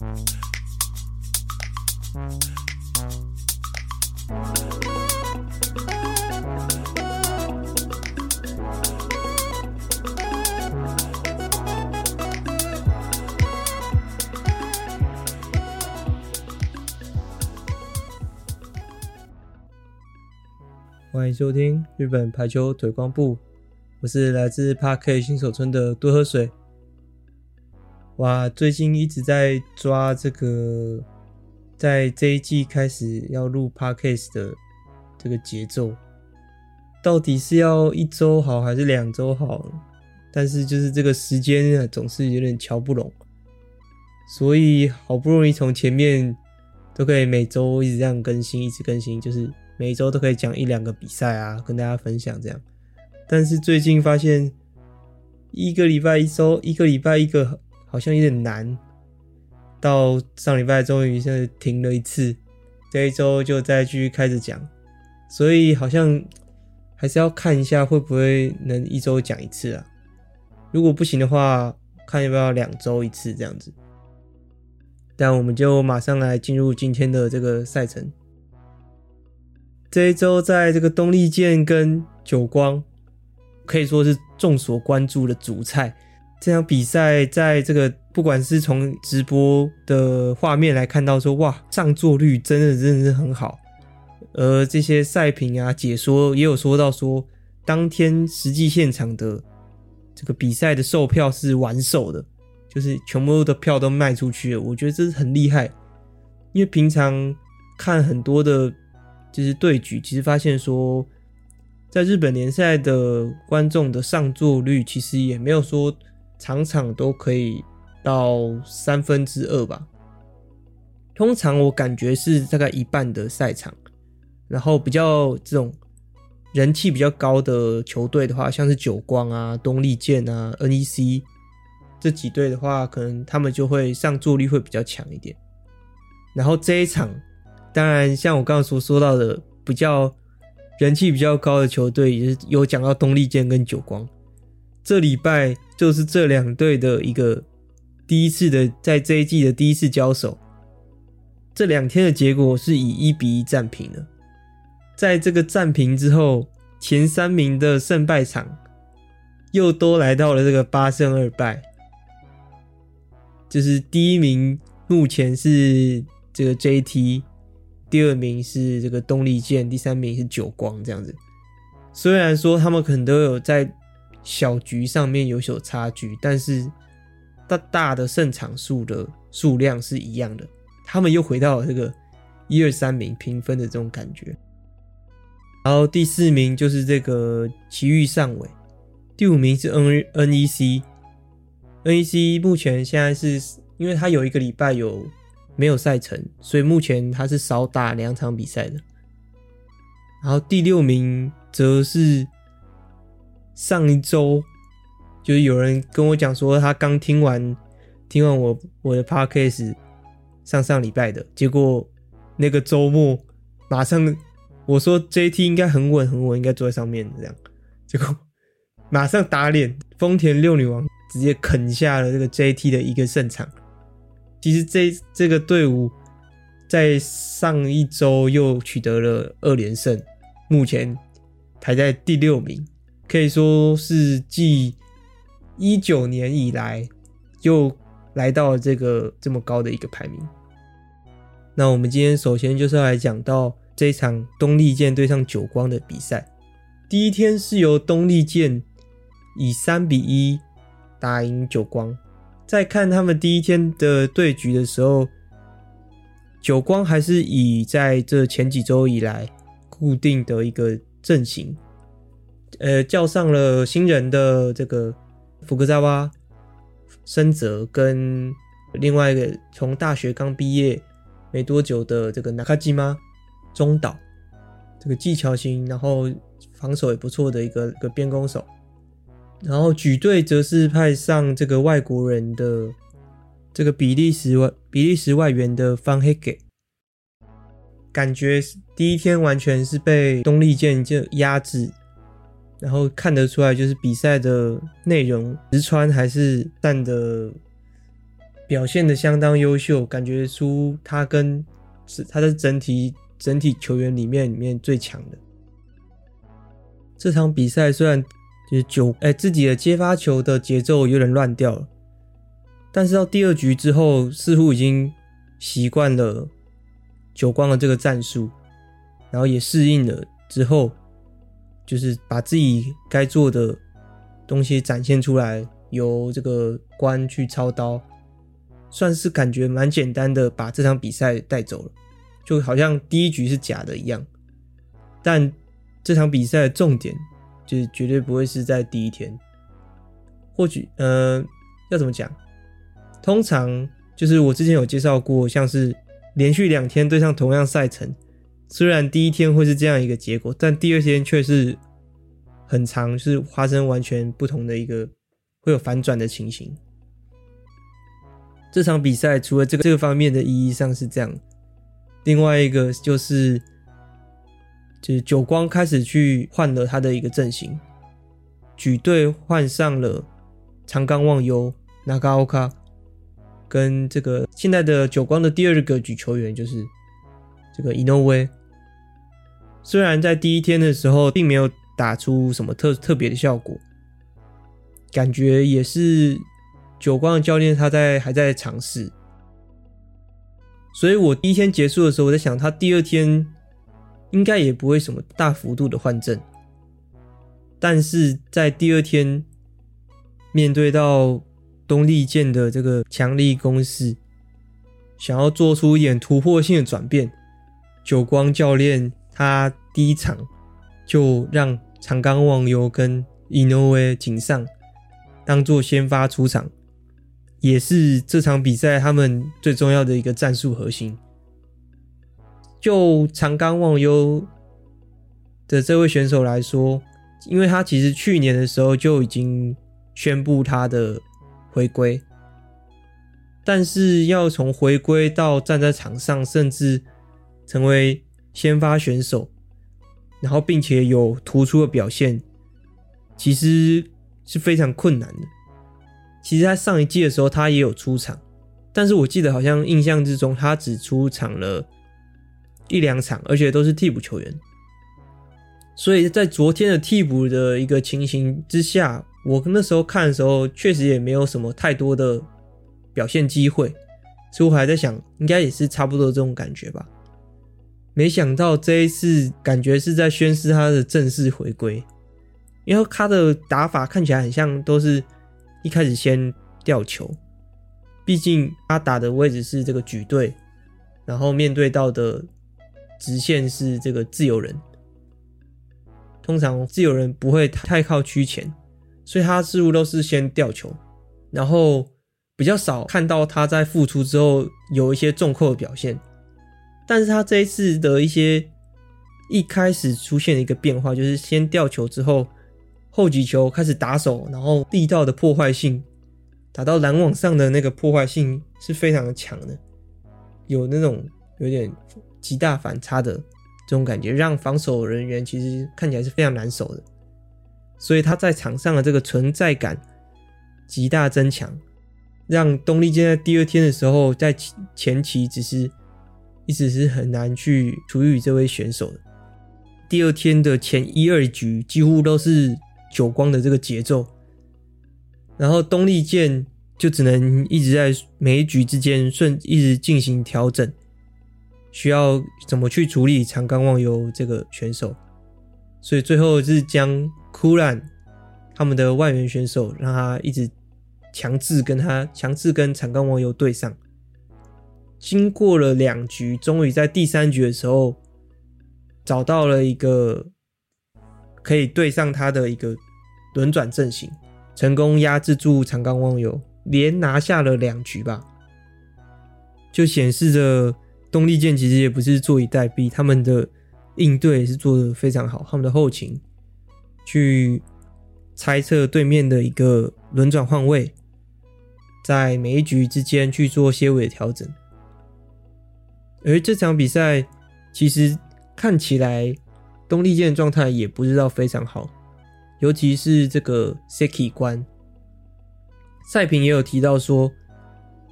欢迎收听日本排球腿光部，我是来自 Park 新手村的多喝水。哇，最近一直在抓这个，在这一季开始要录 Podcast 的这个节奏，到底是要一周好还是两周好？但是就是这个时间啊总是有点瞧不拢，所以好不容易从前面都可以每周一直这样更新，一直更新，就是。每周都可以讲一两个比赛啊，跟大家分享这样。但是最近发现，一个礼拜一周，一个礼拜一个，好像有点难。到上礼拜终于现在停了一次，这一周就再继续开始讲。所以好像还是要看一下会不会能一周讲一次啊。如果不行的话，看要不要两周一次这样子。但我们就马上来进入今天的这个赛程。这一周，在这个东丽健跟久光可以说是众所关注的主菜。这场比赛，在这个不管是从直播的画面来看到说，哇，上座率真的真的是很好。而这些赛评啊、解说也有说到说，当天实际现场的这个比赛的售票是完售的，就是全部的票都卖出去了。我觉得这是很厉害，因为平常看很多的。就是对局，其实发现说，在日本联赛的观众的上座率，其实也没有说场场都可以到三分之二吧。通常我感觉是大概一半的赛场，然后比较这种人气比较高的球队的话，像是久光啊、东丽健啊、NEC 这几队的话，可能他们就会上座率会比较强一点。然后这一场。当然，像我刚刚所说到的，比较人气比较高的球队，也是有讲到东丽健跟久光。这礼拜就是这两队的一个第一次的在这一季的第一次交手。这两天的结果是以一比一战平了。在这个战平之后，前三名的胜败场又都来到了这个八胜二败。就是第一名目前是这个 JT。第二名是这个东丽箭，第三名是九光，这样子。虽然说他们可能都有在小局上面有所差距，但是大大的胜场数的数量是一样的。他们又回到了这个一二三名平分的这种感觉。然后第四名就是这个埼玉上尾，第五名是 N N E C，N E C 目前现在是因为他有一个礼拜有。没有赛程，所以目前他是少打两场比赛的。然后第六名则是上一周，就是有人跟我讲说他刚听完听完我我的 podcast 上上礼拜的，结果那个周末马上我说 JT 应该很稳很稳，应该坐在上面这样，结果马上打脸，丰田六女王直接啃下了这个 JT 的一个胜场。其实这这个队伍在上一周又取得了二连胜，目前排在第六名，可以说是继一九年以来又来到了这个这么高的一个排名。那我们今天首先就是要来讲到这场东丽箭对上久光的比赛。第一天是由东丽箭以三比一打赢久光。在看他们第一天的对局的时候，久光还是以在这前几周以来固定的一个阵型，呃，叫上了新人的这个福格扎瓦森泽跟另外一个从大学刚毕业没多久的这个纳卡基吗中岛，这个技巧型，然后防守也不错的一个一个边攻手。然后举队则是派上这个外国人的这个比利时外比利时外援的方黑给，感觉第一天完全是被东丽箭就压制，然后看得出来就是比赛的内容，石川还是站的表现的相当优秀，感觉出他跟是他的整体整体球员里面里面最强的。这场比赛虽然就是九哎自己的接发球的节奏有点乱掉了，但是到第二局之后，似乎已经习惯了久光的这个战术，然后也适应了之后，就是把自己该做的东西展现出来，由这个官去操刀。算是感觉蛮简单的，把这场比赛带走了，就好像第一局是假的一样。但这场比赛的重点就是绝对不会是在第一天。或许，呃，要怎么讲？通常就是我之前有介绍过，像是连续两天对上同样赛程，虽然第一天会是这样一个结果，但第二天却是很长，是发生完全不同的一个会有反转的情形。这场比赛除了这个这个方面的意义上是这样，另外一个就是就是久光开始去换了他的一个阵型，举队换上了长冈望悠、Nagaoka，跟这个现在的久光的第二个举球员就是这个井上。虽然在第一天的时候并没有打出什么特特别的效果，感觉也是。久光的教练他在还在尝试，所以我第一天结束的时候，我在想他第二天应该也不会什么大幅度的换阵，但是在第二天面对到东丽健的这个强力攻势，想要做出一点突破性的转变，久光教练他第一场就让长冈望悠跟 Inoue 井上当做先发出场。也是这场比赛他们最重要的一个战术核心。就长冈望悠的这位选手来说，因为他其实去年的时候就已经宣布他的回归，但是要从回归到站在场上，甚至成为先发选手，然后并且有突出的表现，其实是非常困难的。其实，在上一季的时候，他也有出场，但是我记得好像印象之中，他只出场了一两场，而且都是替补球员。所以在昨天的替补的一个情形之下，我那时候看的时候，确实也没有什么太多的表现机会，所以我还在想，应该也是差不多这种感觉吧。没想到这一次，感觉是在宣示他的正式回归，因为他的打法看起来很像都是。一开始先吊球，毕竟他打的位置是这个举队，然后面对到的直线是这个自由人。通常自由人不会太靠区前，所以他似乎都是先吊球，然后比较少看到他在复出之后有一些重扣的表现。但是他这一次的一些一开始出现的一个变化，就是先吊球之后。后几球开始打手，然后力道的破坏性，打到篮网上的那个破坏性是非常强的，有那种有点极大反差的这种感觉，让防守人员其实看起来是非常难守的。所以他在场上的这个存在感极大增强，让东丽健在第二天的时候，在前期只是一直是很难去处理这位选手的。第二天的前一二局几乎都是。久光的这个节奏，然后东丽箭就只能一直在每一局之间顺一直进行调整，需要怎么去处理长冈望悠这个选手，所以最后是将库兰他们的外援选手让他一直强制跟他强制跟长冈望悠对上，经过了两局，终于在第三局的时候找到了一个。可以对上他的一个轮转阵型，成功压制住长冈望悠，连拿下了两局吧，就显示着东丽箭其实也不是坐以待毙，他们的应对也是做的非常好，他们的后勤去猜测对面的一个轮转换位，在每一局之间去做些微的调整，而这场比赛其实看起来。东丽健的状态也不知道非常好，尤其是这个 Seki 关，赛评也有提到说，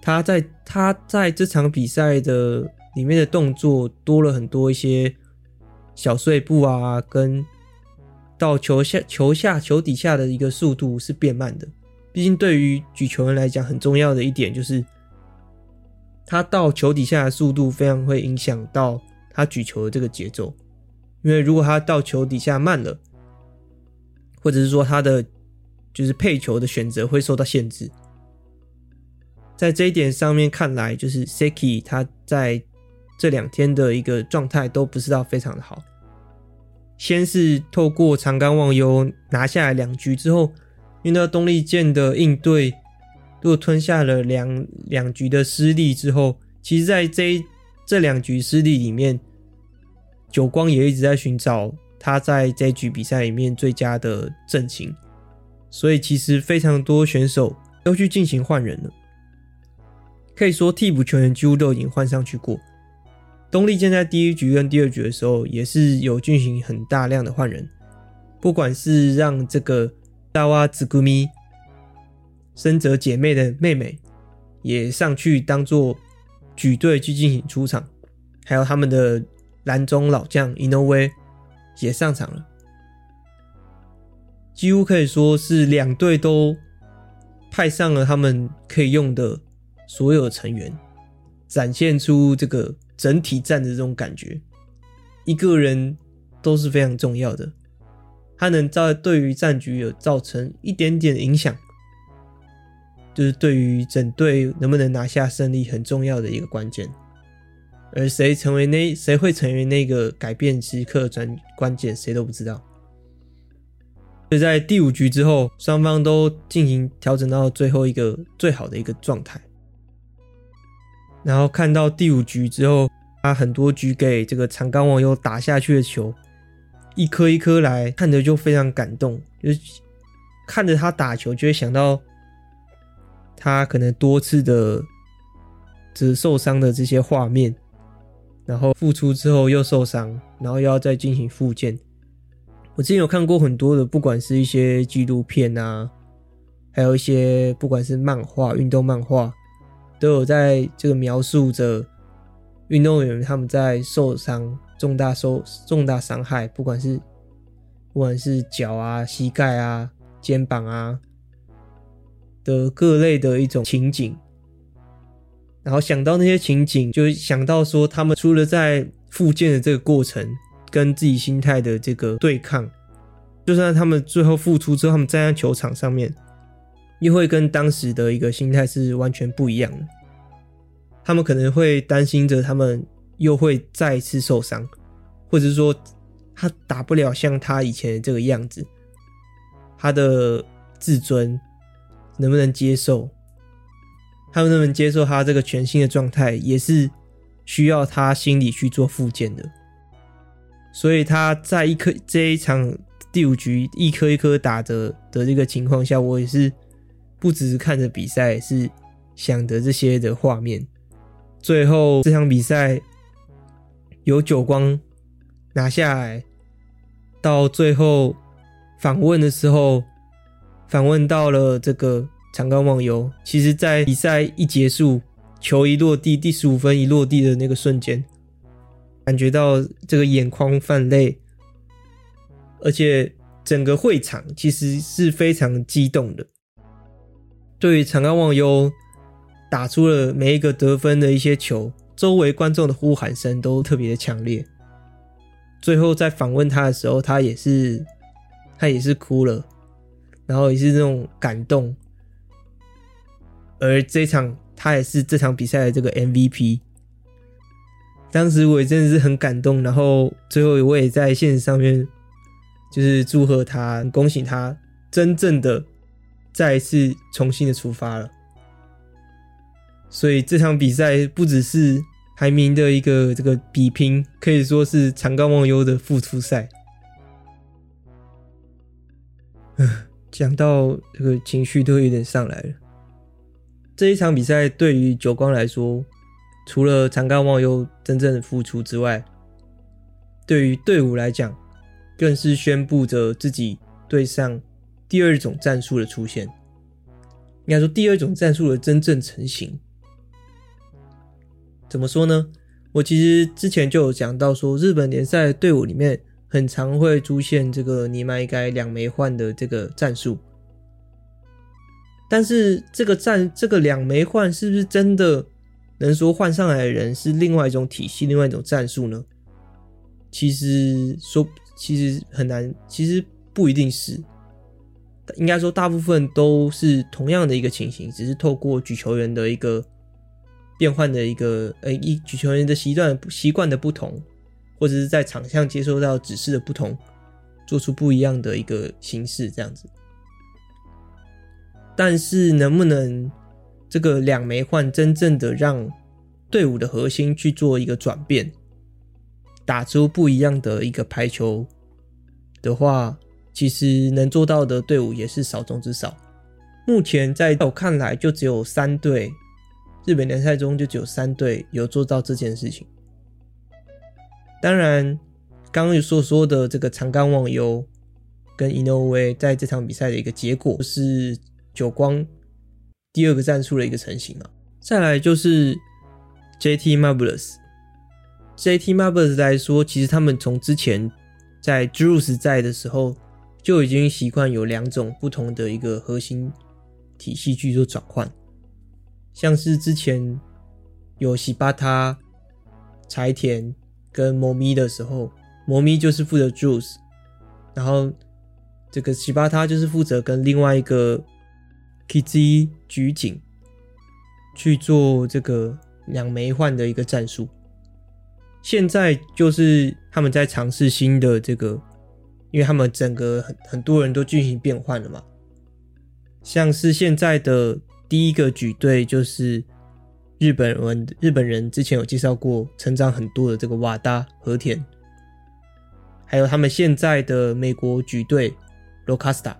他在他在这场比赛的里面的动作多了很多一些小碎步啊，跟到球下、球下、球底下的一个速度是变慢的。毕竟对于举球人来讲，很重要的一点就是他到球底下的速度非常会影响到他举球的这个节奏。因为如果他到球底下慢了，或者是说他的就是配球的选择会受到限制。在这一点上面看来，就是 Seki 他在这两天的一个状态都不是到非常的好。先是透过长冈望悠拿下来两局之后，遇到东丽箭的应对，如果吞下了两两局的失利之后，其实在这这两局失利里面，久光也一直在寻找他在这局比赛里面最佳的阵型，所以其实非常多选手都去进行换人了。可以说替补球员几乎都已经换上去过。东丽箭在第一局跟第二局的时候也是有进行很大量的换人，不管是让这个大洼直古咪深泽姐妹的妹妹也上去当做举队去进行出场，还有他们的蓝中老将井上也上场了，几乎可以说是两队都派上了他们可以用的。所有成员展现出这个整体战的这种感觉，一个人都是非常重要的，他能在对于战局有造成一点点影响，就是对于整队能不能拿下胜利很重要的一个关键。而谁成为那谁会成为那个改变时刻转关键，谁都不知道。就在第五局之后，双方都进行调整到最后一个最好的一个状态。然后看到第五局之后，他很多局给这个长冈望悠打下去的球，一颗一颗来看着就非常感动，就是看着他打球就会想到他可能多次的这受伤的这些画面，然后复出之后又受伤，然后又要再进行复健。我之前有看过很多的，不管是一些纪录片啊，还有一些不管是漫画、运动漫画。都有在这个描述着运动员他们在受伤、重大受重大伤害，不管是不管是脚啊、膝盖啊、肩膀啊的各类的一种情景，然后想到那些情景，就想到说他们除了在复健的这个过程跟自己心态的这个对抗，就算他们最后复出之后，他们站在球场上面。又会跟当时的一个心态是完全不一样的。他们可能会担心着他们又会再次受伤，或者是说他打不了像他以前的这个样子，他的自尊能不能接受？他们能不能接受他这个全新的状态，也是需要他心里去做复健的。所以他在一颗这一场第五局一颗一颗打着的这个情况下，我也是。不只是看着比赛，是想着这些的画面。最后这场比赛由久光拿下来，到最后访问的时候，访问到了这个长冈望悠。其实，在比赛一结束，球一落地，第十五分一落地的那个瞬间，感觉到这个眼眶泛泪，而且整个会场其实是非常激动的。对于长冈望悠打出了每一个得分的一些球，周围观众的呼喊声都特别的强烈。最后在访问他的时候，他也是他也是哭了，然后也是这种感动。而这场他也是这场比赛的这个 MVP。当时我也真的是很感动，然后最后我也在现实上面就是祝贺他，恭喜他真正的。再一次重新的出发了，所以这场比赛不只是排名的一个这个比拼，可以说是长冈望悠的复出赛。讲到这个情绪都有点上来了。这一场比赛对于久光来说，除了长冈望悠真正的复出之外，对于队伍来讲，更是宣布着自己对上。第二种战术的出现，应该说第二种战术的真正成型，怎么说呢？我其实之前就有讲到说，日本联赛队伍里面很常会出现这个你买改两枚换的这个战术。但是这个战这个两枚换是不是真的能说换上来的人是另外一种体系、另外一种战术呢？其实说其实很难，其实不一定是。应该说，大部分都是同样的一个情形，只是透过举球员的一个变换的一个，呃，一举球员的习惯习惯的不同，或者是在场上接收到指示的不同，做出不一样的一个形式这样子。但是，能不能这个两枚换真正的让队伍的核心去做一个转变，打出不一样的一个排球的话？其实能做到的队伍也是少中之少。目前在我看来，就只有三队，日本联赛中就只有三队有做到这件事情。当然，刚刚所说的这个长冈网游跟井上在这场比赛的一个结果是久光第二个战术的一个成型嘛。再来就是 JT Marvelous，JT Marvelous 来说，其实他们从之前在 Drews 在的时候。就已经习惯有两种不同的一个核心体系去做转换，像是之前有喜巴他、柴田跟猫咪的时候，猫咪就是负责 Juice，然后这个奇巴他就是负责跟另外一个 Kizi 举井去做这个两枚换的一个战术。现在就是他们在尝试新的这个。因为他们整个很很多人都进行变换了嘛，像是现在的第一个举队就是日本人，日本人之前有介绍过成长很多的这个瓦达和田，还有他们现在的美国举队罗卡斯塔，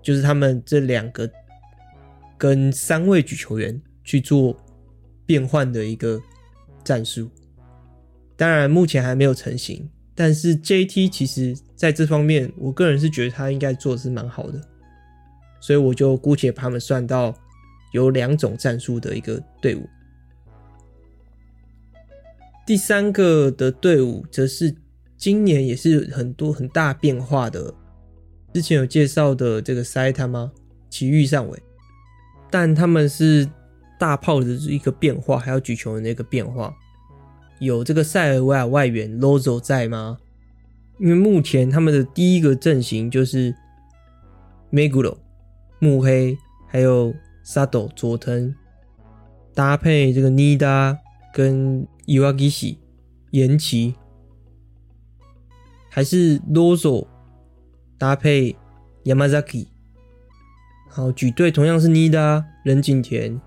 就是他们这两个跟三位举球员去做变换的一个战术，当然目前还没有成型。但是 JT 其实在这方面，我个人是觉得他应该做的是蛮好的，所以我就姑且把他们算到有两种战术的一个队伍。第三个的队伍则是今年也是很多很大变化的，之前有介绍的这个塞塔吗？奇遇上尉，但他们是大炮的一个变化，还有举球的一个变化。有这个塞尔维亚外援 Lozo 在吗？因为目前他们的第一个阵型就是 Meguro 目黑，还有 Sato 佐藤，搭配这个 Nida 跟 Iwagishi 岩崎，还是 Lozo 搭配 Yamazaki。好，举队同样是 Nida 任景田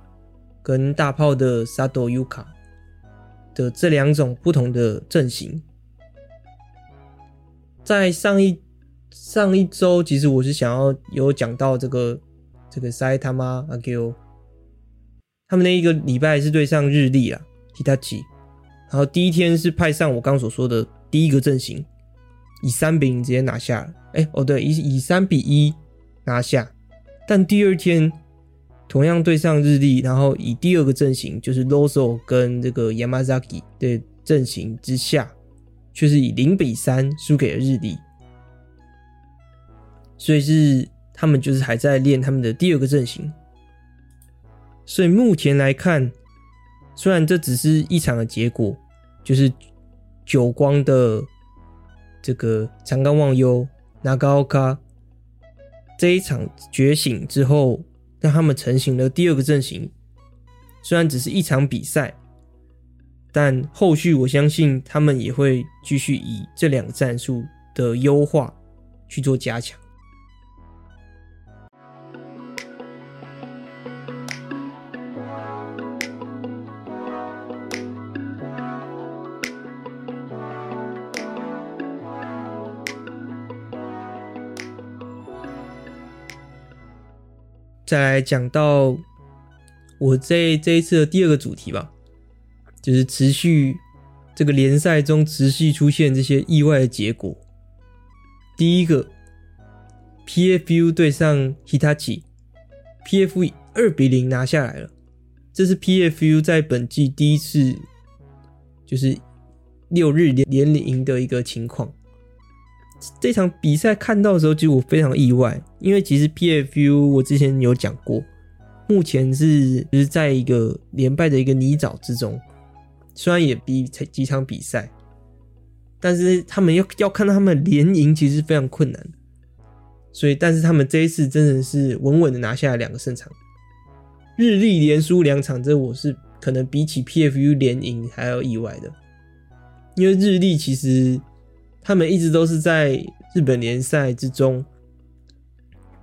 跟大炮的 Sato Yuka。的这两种不同的阵型，在上一上一周，其实我是想要有讲到这个这个塞他妈阿 Q，他们那一个礼拜是对上日立啊，Hitachi，然后第一天是派上我刚所说的第一个阵型，以三比零直接拿下了，哎、哦对，以以三比一拿下，但第二天。同样对上日立，然后以第二个阵型就是 Loso 跟这个 Yamazaki 的阵型之下，却是以零比三输给了日立。所以是他们就是还在练他们的第二个阵型。所以目前来看，虽然这只是一场的结果，就是久光的这个长冈望悠、Nagaoka 这一场觉醒之后。让他们成型了第二个阵型，虽然只是一场比赛，但后续我相信他们也会继续以这两个战术的优化去做加强。再来讲到我这这一次的第二个主题吧，就是持续这个联赛中持续出现这些意外的结果。第一个，PFU 对上 Hitachi，PFU 二比零拿下来了。这是 PFU 在本季第一次就是六日连连赢的一个情况。这场比赛看到的时候，其实我非常意外，因为其实 PFU 我之前有讲过，目前是就是在一个连败的一个泥沼之中，虽然也比才几场比赛，但是他们要要看到他们连赢，其实非常困难。所以，但是他们这一次真的是稳稳的拿下了两个胜场。日立连输两场，这我是可能比起 PFU 连赢还要意外的，因为日立其实。他们一直都是在日本联赛之中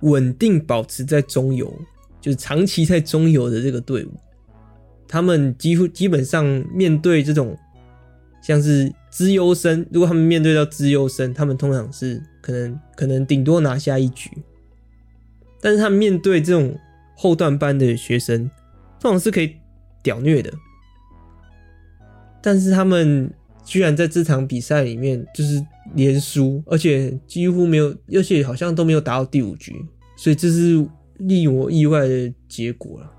稳定保持在中游，就是长期在中游的这个队伍。他们几乎基本上面对这种像是资优生，如果他们面对到资优生，他们通常是可能可能顶多拿下一局。但是他们面对这种后段班的学生，通常是可以屌虐的。但是他们。居然在这场比赛里面就是连输，而且几乎没有，而且好像都没有打到第五局，所以这是令我意外的结果了。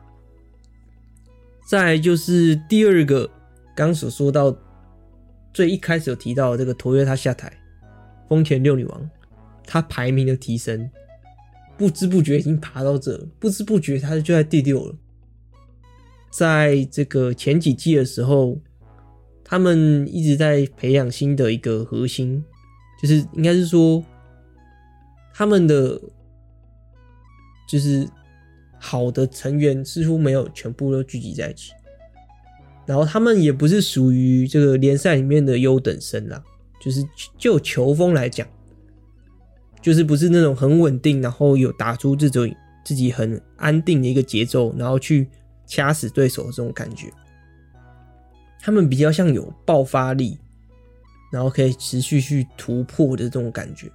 再就是第二个，刚所说到最一开始有提到这个 Toyota 下台，丰田六女王，她排名的提升，不知不觉已经爬到这，不知不觉她就在第六了。在这个前几季的时候。他们一直在培养新的一个核心，就是应该是说，他们的就是好的成员似乎没有全部都聚集在一起，然后他们也不是属于这个联赛里面的优等生啦，就是就球风来讲，就是不是那种很稳定，然后有打出这种自己很安定的一个节奏，然后去掐死对手的这种感觉。他们比较像有爆发力，然后可以持续去突破的这种感觉，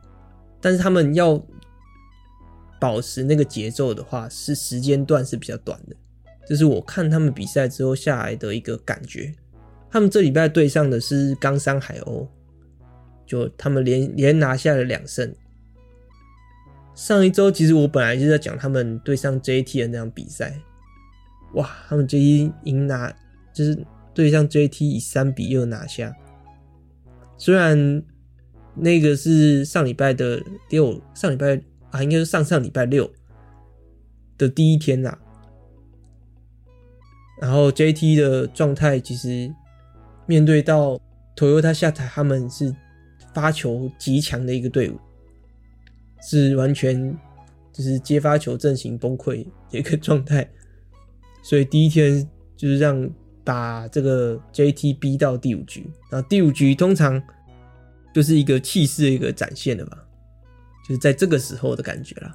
但是他们要保持那个节奏的话，是时间段是比较短的。这是我看他们比赛之后下来的一个感觉。他们这礼拜对上的是冈山海鸥，就他们连连拿下了两胜。上一周其实我本来就在讲他们对上 JT 的那场比赛，哇，他们 JT 赢拿就是。对上 JT 以三比二拿下，虽然那个是上礼拜的六，上礼拜啊，应该是上上礼拜六的第一天啦。然后 JT 的状态其实面对到 Toyota 下台，他们是发球极强的一个队伍，是完全就是接发球阵型崩溃的一个状态，所以第一天就是让。把这个 JT 逼到第五局，然后第五局通常就是一个气势的一个展现了吧，就是在这个时候的感觉啦。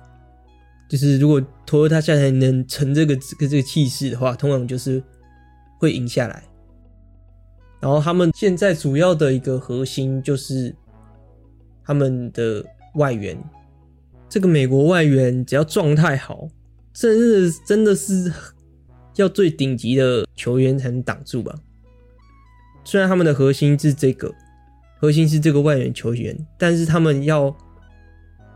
就是如果 Toyota 下台能成这个这个这个气势的话，通常就是会赢下来。然后他们现在主要的一个核心就是他们的外援，这个美国外援只要状态好，真的真的是。要最顶级的球员才能挡住吧？虽然他们的核心是这个，核心是这个外援球员，但是他们要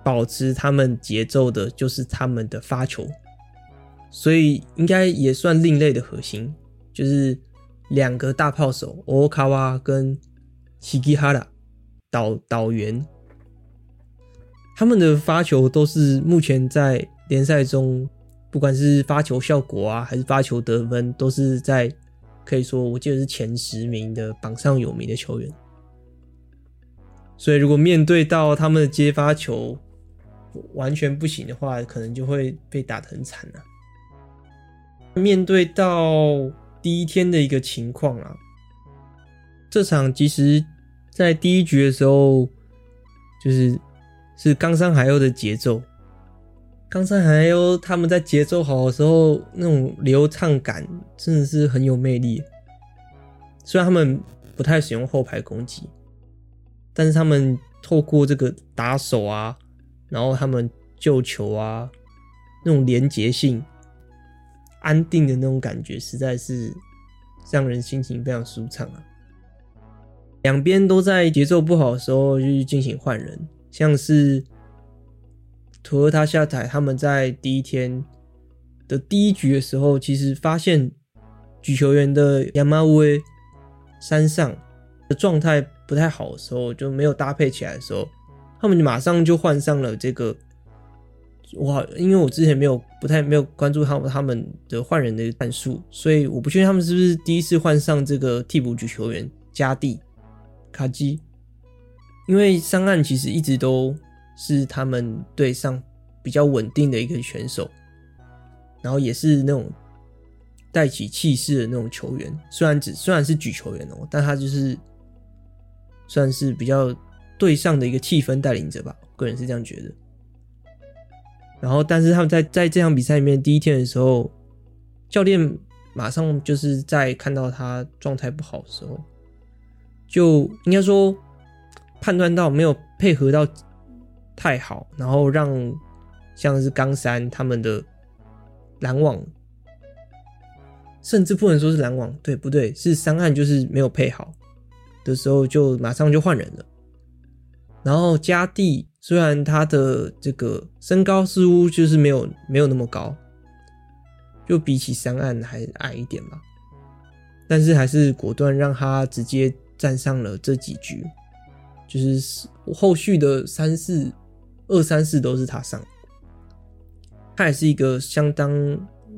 保持他们节奏的，就是他们的发球，所以应该也算另类的核心，就是两个大炮手欧卡瓦跟西基哈拉导导员，他们的发球都是目前在联赛中。不管是发球效果啊，还是发球得分，都是在可以说，我记得是前十名的榜上有名的球员。所以，如果面对到他们的接发球完全不行的话，可能就会被打得很惨了。面对到第一天的一个情况啊，这场其实，在第一局的时候，就是是冈山海鸥的节奏。冈山海鸥他们在节奏好的时候，那种流畅感真的是很有魅力。虽然他们不太使用后排攻击，但是他们透过这个打手啊，然后他们救球啊，那种连结性、安定的那种感觉，实在是让人心情非常舒畅啊。两边都在节奏不好的时候就去进行换人，像是。图和他下台，他们在第一天的第一局的时候，其实发现举球员的山上山上的状态不太好的时候，就没有搭配起来的时候，他们马上就换上了这个。哇，因为我之前没有不太没有关注他们他们的换人的战术，所以我不确定他们是不是第一次换上这个替补举球员加地卡基。因为上岸其实一直都是他们队上比较稳定的一个选手，然后也是那种带起气势的那种球员。虽然只虽然是举球员哦，但他就是算是比较队上的一个气氛带领者吧，个人是这样觉得。然后，但是他们在在这场比赛里面第一天的时候，教练马上就是在看到他状态不好的时候，就应该说判断到没有配合到太好，然后让像是冈山他们的篮网，甚至不能说是篮网，对不对？是三岸就是没有配好的时候，就马上就换人了，然后加地。虽然他的这个身高似乎就是没有没有那么高，就比起三岸还矮一点吧，但是还是果断让他直接站上了这几局，就是后续的三四二三四都是他上，他也是一个相当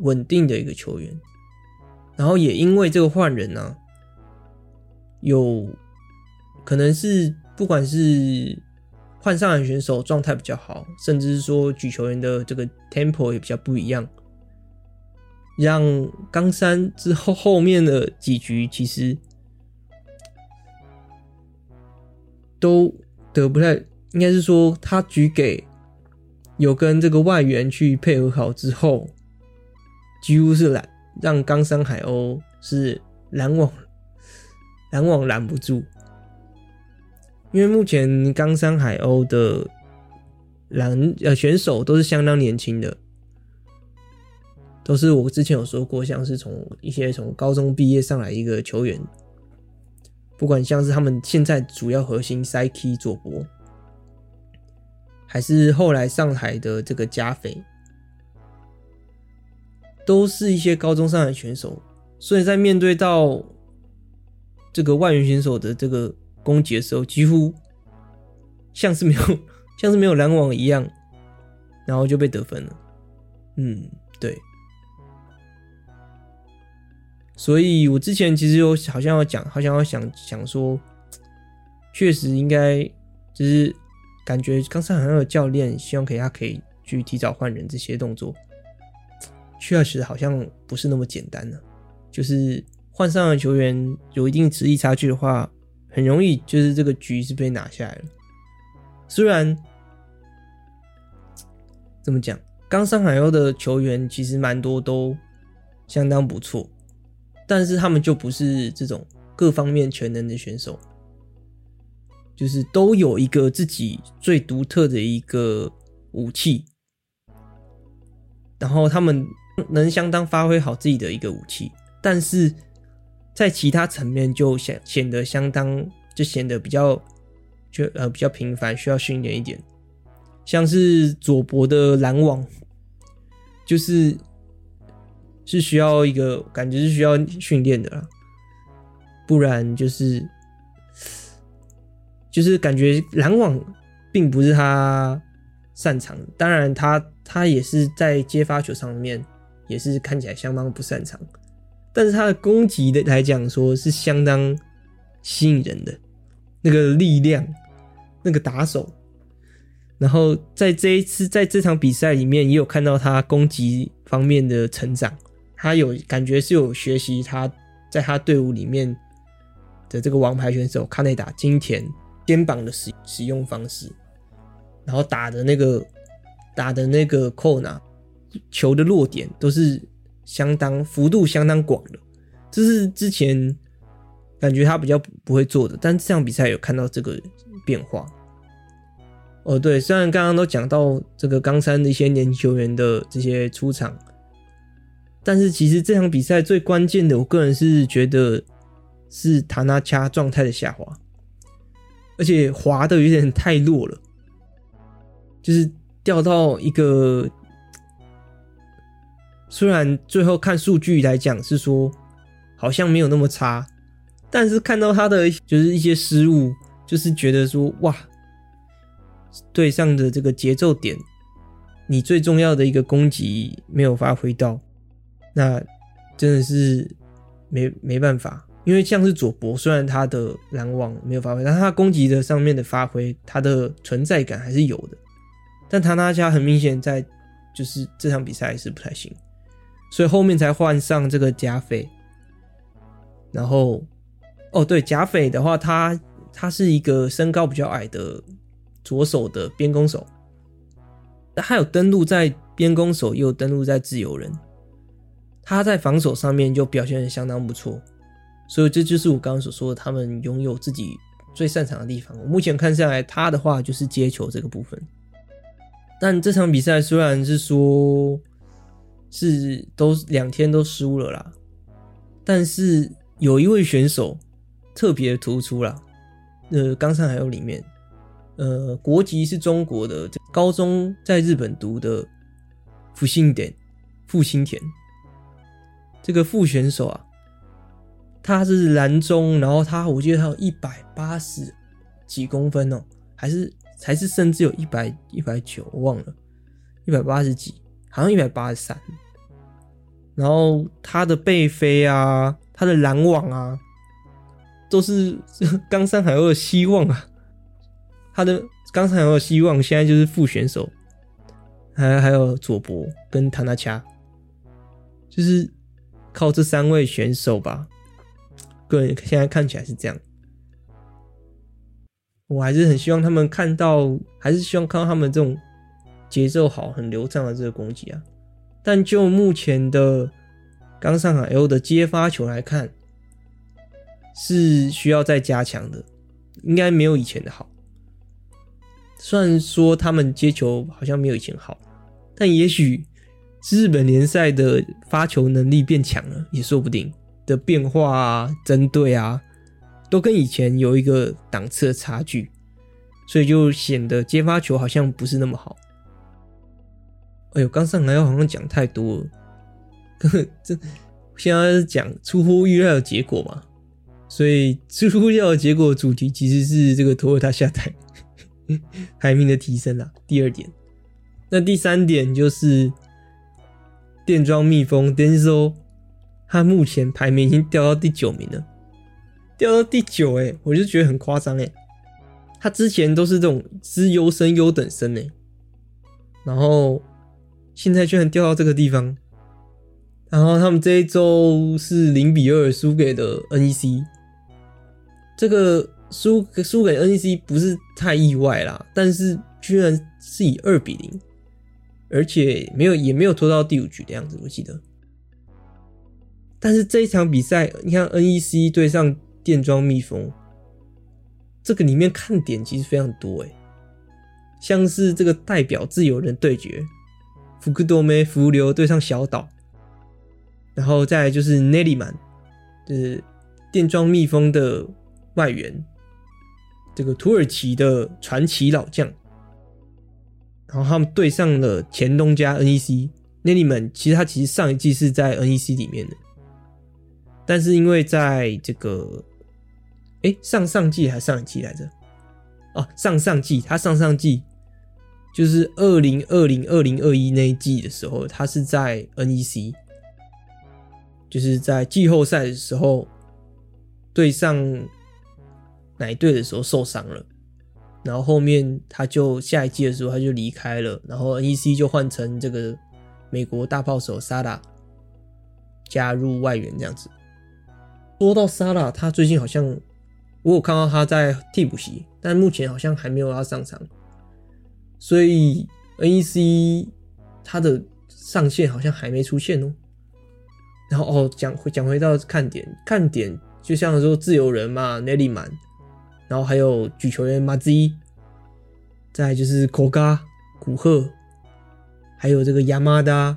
稳定的一个球员，然后也因为这个换人呢、啊，有可能是不管是。换上来选手状态比较好，甚至是说举球员的这个 tempo 也比较不一样，让冈山之后后面的几局其实都得不太，应该是说他举给有跟这个外援去配合好之后，几乎是拦让冈山海鸥是拦网拦网拦不住。因为目前冈山海鸥的拦呃选手都是相当年轻的，都是我之前有说过，像是从一些从高中毕业上来一个球员，不管像是他们现在主要核心 Siki 佐博，还是后来上海的这个加菲，都是一些高中上来的选手，所以在面对到这个外援选手的这个。攻击的时候，几乎像是没有，像是没有拦网一样，然后就被得分了。嗯，对。所以我之前其实有好像要讲，好像要想想说，确实应该就是感觉冈山好像有教练希望可以他可以去提早换人这些动作，确实好像不是那么简单的。就是换上的球员有一定实力差距的话。很容易就是这个局是被拿下来了。虽然怎么讲，刚上海鸥的球员其实蛮多都相当不错，但是他们就不是这种各方面全能的选手，就是都有一个自己最独特的一个武器，然后他们能相当发挥好自己的一个武器，但是。在其他层面就显显得相当，就显得比较就呃比较频繁，需要训练一点。像是佐伯的拦网，就是是需要一个感觉是需要训练的啦，不然就是就是感觉拦网并不是他擅长。当然他他也是在接发球上面也是看起来相当不擅长。但是他的攻击的来讲，说是相当吸引人的，那个力量，那个打手。然后在这一次在这场比赛里面，也有看到他攻击方面的成长。他有感觉是有学习他在他队伍里面的这个王牌选手卡内达金田肩膀的使使用方式，然后打的那个打的那个扣拿球的落点都是。相当幅度相当广的，这是之前感觉他比较不会做的，但这场比赛有看到这个变化。哦，对，虽然刚刚都讲到这个冈山的一些年轻球员的这些出场，但是其实这场比赛最关键的，我个人是觉得是塔纳恰状态的下滑，而且滑的有点太弱了，就是掉到一个。虽然最后看数据来讲是说好像没有那么差，但是看到他的就是一些失误，就是觉得说哇，对上的这个节奏点，你最重要的一个攻击没有发挥到，那真的是没没办法。因为像是佐博，虽然他的拦网没有发挥，但他攻击的上面的发挥，他的存在感还是有的。但塔纳加很明显在就是这场比赛是不太行，所以后面才换上这个贾斐。然后，哦对，贾斐的话，他他是一个身高比较矮的左手的边攻手，他有登录在边攻手，也有登录在自由人，他在防守上面就表现得相当不错。所以这就是我刚刚所说的，他们拥有自己最擅长的地方。目前看下来，他的话就是接球这个部分。但这场比赛虽然是说是都两天都输了啦，但是有一位选手特别突出啦。呃，冈山海鸥里面，呃，国籍是中国的，高中在日本读的福兴点复兴田这个副选手啊。他是蓝中，然后他我记得他有一百八十几公分哦，还是还是甚至有一百一百九，我忘了，一百八十几，好像一百八十三。然后他的背飞啊，他的拦网啊，都是 冈山海鸥的希望啊。他的冈山海鸥希望现在就是副选手，还还有佐博跟唐纳恰，就是靠这三位选手吧。个人现在看起来是这样，我还是很希望他们看到，还是希望看到他们这种节奏好、很流畅的这个攻击啊。但就目前的刚上海 L 的接发球来看，是需要再加强的，应该没有以前的好。虽然说他们接球好像没有以前好，但也许日本联赛的发球能力变强了，也说不定。的变化啊，针对啊，都跟以前有一个档次的差距，所以就显得接发球好像不是那么好。哎呦，刚上来好像讲太多了，这现在是讲出乎意料的结果嘛，所以出乎意料的结果主题其实是这个托尔塔下台 排名的提升啦。第二点，那第三点就是电装蜜蜂 Denso。他目前排名已经掉到第九名了，掉到第九哎，我就觉得很夸张哎。他之前都是这种资优生、优等生哎，然后现在居然掉到这个地方。然后他们这一周是零比二输给了 NEC，这个输输给 NEC 不是太意外啦，但是居然是以二比零，而且没有也没有拖到第五局的样子，我记得。但是这一场比赛，你看 NEC 对上电装蜜蜂，这个里面看点其实非常多诶，像是这个代表自由人对决，福克多梅福流对上小岛，然后再就是内里曼，就是电装蜜蜂的外援，这个土耳其的传奇老将，然后他们对上了前东家 NEC，内里曼其实他其实上一季是在 NEC 里面的。但是因为在这个，哎、上上季还是上一季来着？哦、上上季，他上上季就是二零二零二零二一那一季的时候，他是在 NEC，就是在季后赛的时候对上哪一队的时候受伤了，然后后面他就下一季的时候他就离开了，然后 NEC 就换成这个美国大炮手萨拉加入外援这样子。说到沙拉，他最近好像我有看到他在替补席，但目前好像还没有要上场，所以 NEC 他的上限好像还没出现哦。然后哦，讲回讲回到看点，看点就像说自由人嘛，内里曼，然后还有举球员马兹，再就是口嘎古贺，还有这个亚麻达。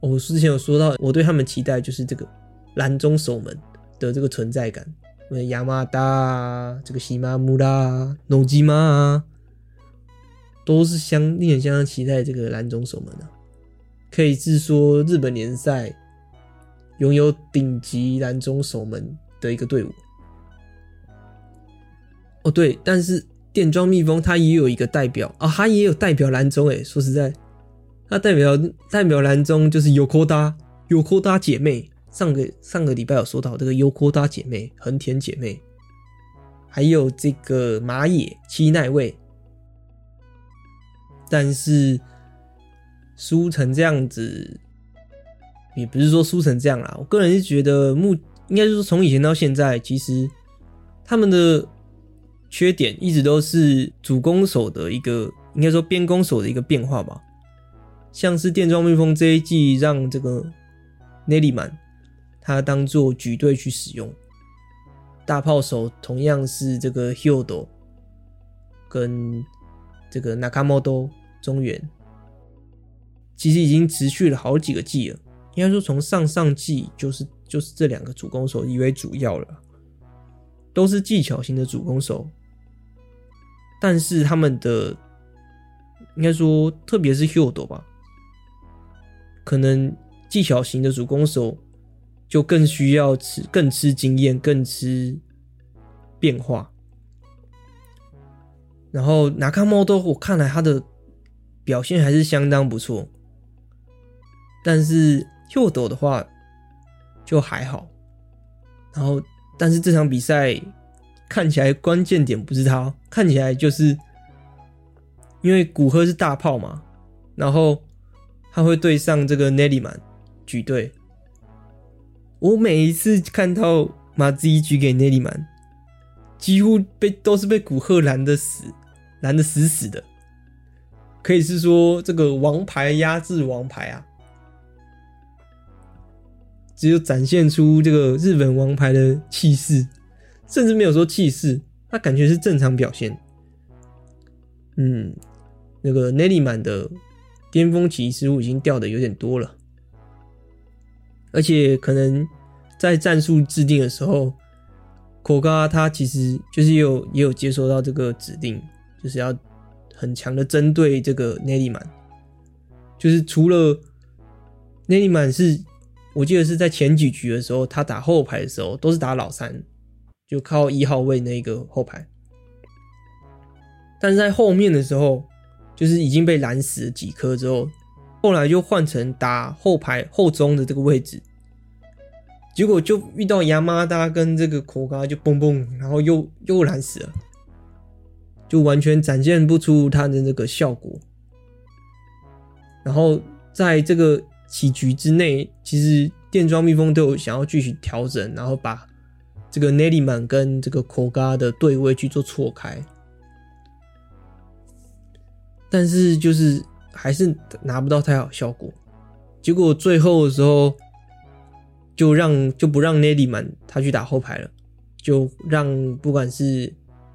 我之前有说到，我对他们期待就是这个蓝中守门。的这个存在感，因为亚麻达、这个西马木拉、诺基玛啊，都是相令人相当期待这个蓝中守门的，可以是说日本联赛拥有顶级蓝中守门的一个队伍。哦，对，但是电装蜜蜂它也有一个代表啊，它也有代表蓝中。诶，说实在，它代表代表蓝中就是尤科达尤科达姐妹。上个上个礼拜有说到这个优酷大姐妹横田姐妹，还有这个马野七奈未。但是输成这样子，也不是说输成这样啦。我个人是觉得，目应该是说从以前到现在，其实他们的缺点一直都是主攻手的一个，应该说边攻手的一个变化吧。像是电装蜜蜂这一季让这个内利满他当做举队去使用，大炮手同样是这个 Hyodo 跟这个 Nakamoto。中原。其实已经持续了好几个季了，应该说从上上季就是就是这两个主攻手以为主要了，都是技巧型的主攻手，但是他们的应该说特别是 Hyodo 吧，可能技巧型的主攻手就更需要吃更吃经验，更吃变化，然后 Nakamoto 我看来他的。表现还是相当不错，但是 Hyodo 的话就还好。然后，但是这场比赛看起来关键点不是他，看起来就是因为古贺是大炮嘛，然后他会对上这个 Neriman 举队。我每一次看到马自一举给 Neriman，几乎被都是被古贺拦的死，拦的死死的。可以是说这个王牌压制王牌啊，只有展现出这个日本王牌的气势，甚至没有说气势，他感觉是正常表现。嗯，那个内利满的巅峰期失误已经掉的有点多了，而且可能在战术制定的时候，口嘎他其实就是也有也有接收到这个指令，就是要。很强的针对这个内利曼，就是除了内利曼是，我记得是在前几局的时候，他打后排的时候都是打老三，就靠一号位那个后排。但是在后面的时候，就是已经被拦死了几颗之后，后来就换成打后排后中的这个位置，结果就遇到亚麻达跟这个口嘎就蹦蹦，然后又又拦死了。就完全展现不出他的那个效果，然后在这个棋局之内，其实电装蜜蜂都有想要继续调整，然后把这个内利曼跟这个口嘎的对位去做错开，但是就是还是拿不到太好效果。结果最后的时候，就让就不让内利曼他去打后排了，就让不管是。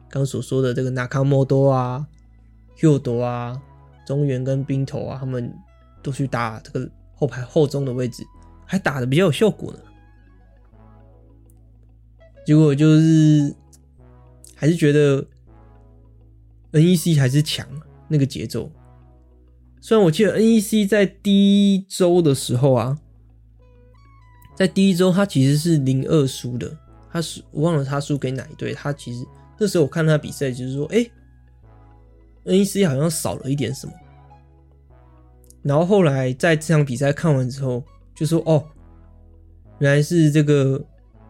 刚所说的这个纳卡莫多啊、Q 多啊、中原跟冰头啊，他们都去打这个后排后中的位置，还打得比较有效果呢。结果就是还是觉得 NEC 还是强那个节奏。虽然我记得 NEC 在第一周的时候啊，在第一周他其实是零二输的，他输我忘了他输给哪一队，他其实。那时候我看他比赛，就是说，哎、，NEC 好像少了一点什么。然后后来在这场比赛看完之后，就说，哦，原来是这个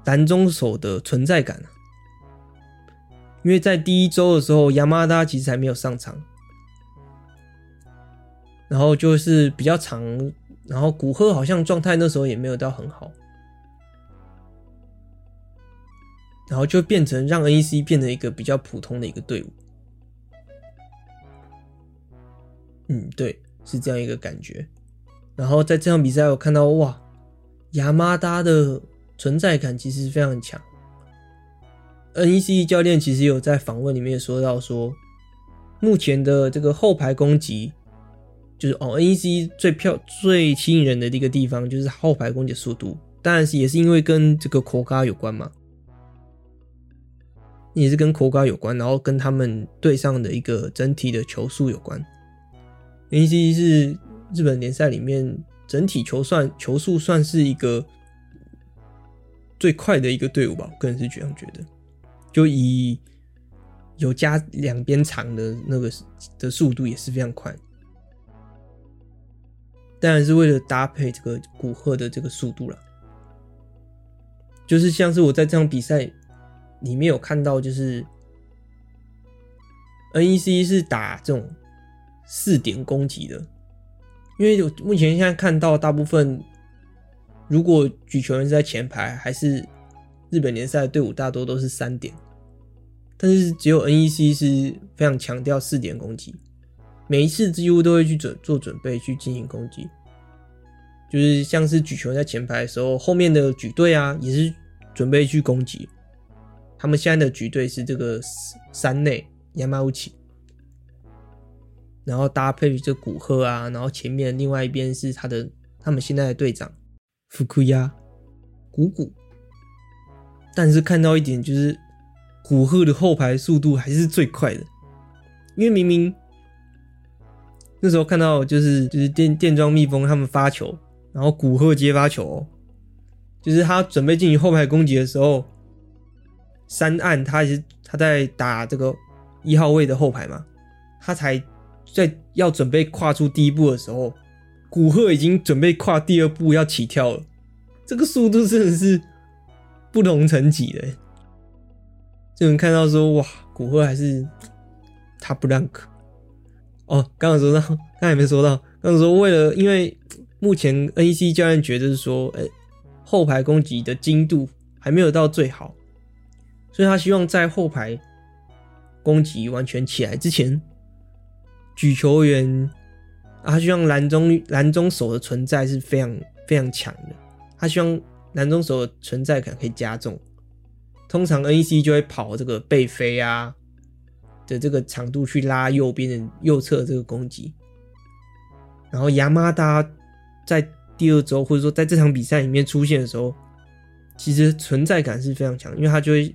蓝中手的存在感啊。因为在第一周的时候，亚麻达其实还没有上场，然后就是比较长，然后古贺好像状态那时候也没有到很好。然后就变成让 NEC 变成一个比较普通的一个队伍，嗯，对，是这样一个感觉。然后在这场比赛，我看到哇，亚麻达的存在感其实非常强。NEC 教练其实有在访问里面说到说，目前的这个后排攻击，就是哦，NEC 最漂最吸引人的一个地方就是后排攻击速度，当然是也是因为跟这个 Koga 有关嘛。也是跟口嘎有关，然后跟他们队上的一个整体的球速有关。NEC 是日本联赛里面整体球算球速算是一个最快的一个队伍吧，我个人是这样觉得。就以有加两边长的那个的速度也是非常快，当然是为了搭配这个古贺的这个速度了。就是像是我在这场比赛里面有看到，就是 NEC 是打这种四点攻击的，因为目前现在看到大部分。如果举球员是在前排，还是日本联赛的队伍大多都是三点，但是只有 NEC 是非常强调四点攻击，每一次几乎都会去准做准备去进行攻击，就是像是举球在前排的时候，后面的举队啊也是准备去攻击。他们现在的举队是这个山内山内，然后搭配这古贺啊，然后前面另外一边是他的他们现在的队长。福库亚，古古，但是看到一点就是古贺的后排速度还是最快的，因为明明那时候看到就是就是电电装蜜蜂他们发球，然后古贺接发球，就是他准备进行后排攻击的时候，三岸他其实他在打这个一号位的后排嘛，他才在要准备跨出第一步的时候。古贺已经准备跨第二步要起跳了，这个速度真的是不同层级的。就能看到说，哇，古贺还是他不认可。哦，刚刚说到，刚才没说到，刚刚说为了，因为目前 NEC 教练觉得是说，哎，后排攻击的精度还没有到最好，所以他希望在后排攻击完全起来之前，举球员啊。他希望蓝中蓝中手的存在是非常非常强的，他希望蓝中手的存在感可以加重。通常 NEC 就会跑这个背飞啊的这个长度去拉右边的右侧这个攻击，然后亚麻达在第二周或者说在这场比赛里面出现的时候，其实存在感是非常强，因为他就会